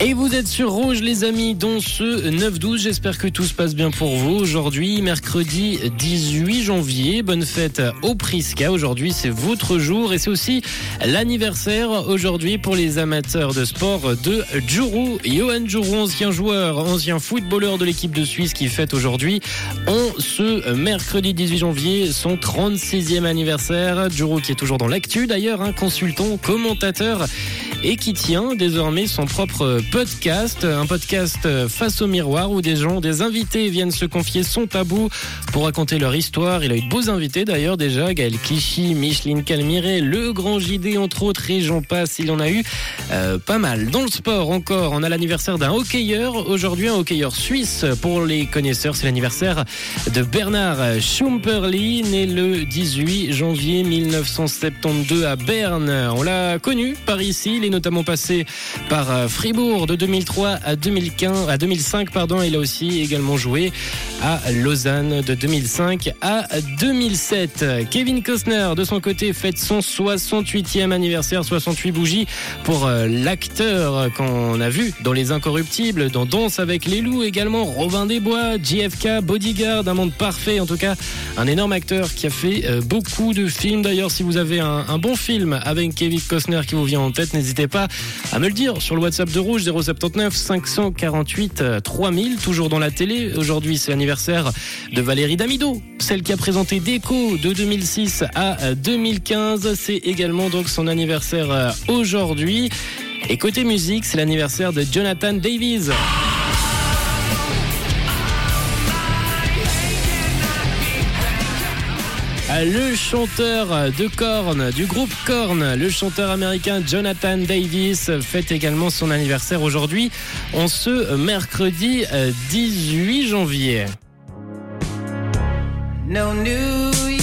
Et vous êtes sur Rouge les amis dans ce 9-12, j'espère que tout se passe bien pour vous. Aujourd'hui, mercredi 18 janvier, bonne fête au Prisca. Aujourd'hui c'est votre jour et c'est aussi l'anniversaire aujourd'hui pour les amateurs de sport de Djourou. Johan Djourou, ancien joueur, ancien footballeur de l'équipe de Suisse qui fête aujourd'hui en ce mercredi 18 janvier son 36e anniversaire. Djourou qui est toujours dans l'actu d'ailleurs, un consultant, commentateur et qui tient désormais son propre podcast, un podcast face au miroir où des gens, des invités viennent se confier son tabou pour raconter leur histoire. Il a eu de beaux invités d'ailleurs déjà, Gaël Clichy, Micheline Calmiré, le grand JD entre autres et j'en passe, il en a eu euh, pas mal. Dans le sport encore, on a l'anniversaire d'un hockeyeur, aujourd'hui un hockeyeur suisse pour les connaisseurs, c'est l'anniversaire de Bernard Schumperli, né le 18 janvier 1972 à Berne. On l'a connu par ici, il est notamment passé par euh, Fribourg de 2003 à 2015, à 2005 pardon. Il a aussi également joué à Lausanne de 2005 à 2007. Kevin Costner de son côté fête son 68e anniversaire, 68 bougies pour euh, l'acteur qu'on a vu dans Les Incorruptibles, dans Danse avec les loups également, Robin Desbois, JFK, Bodyguard, un monde parfait en tout cas, un énorme acteur qui a fait euh, beaucoup de films. D'ailleurs, si vous avez un, un bon film avec Kevin Costner qui vous vient en tête, n'hésitez pas à me le dire sur le WhatsApp de Rouge 079 548 3000, toujours dans la télé. Aujourd'hui, c'est l'anniversaire de Valérie Damido, celle qui a présenté Déco de 2006 à 2015. C'est également donc son anniversaire euh, aujourd'hui. Et côté musique, c'est l'anniversaire de Jonathan Davies. Le chanteur de Korn, du groupe Korn, le chanteur américain Jonathan Davis fête également son anniversaire aujourd'hui, en ce mercredi 18 janvier. No New Year's Day.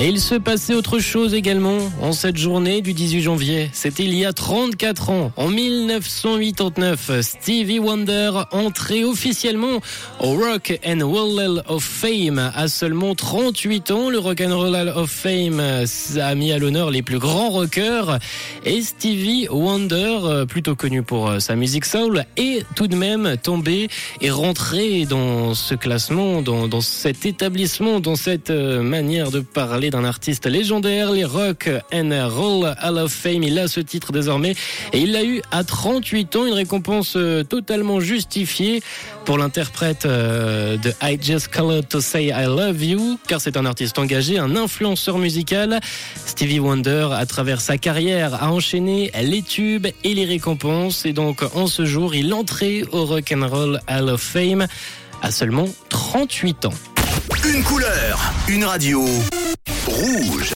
Et il se passait autre chose également en cette journée du 18 janvier. C'était il y a 34 ans, en 1989. Stevie Wonder entrait officiellement au Rock and Roll Hall of Fame à seulement 38 ans. Le Rock and Roll Hall of Fame a mis à l'honneur les plus grands rockers. Et Stevie Wonder, plutôt connu pour sa musique soul, est tout de même tombé et rentré dans ce classement, dans, dans cet établissement, dans cette manière de parler d'un artiste légendaire, les Rock and Roll Hall of Fame. Il a ce titre désormais et il l'a eu à 38 ans, une récompense totalement justifiée pour l'interprète de I Just Called to Say I Love You, car c'est un artiste engagé, un influenceur musical. Stevie Wonder, à travers sa carrière, a enchaîné les tubes et les récompenses et donc en ce jour, il entrait au Rock and Roll Hall of Fame à seulement 38 ans. Une couleur, une radio. Rouge.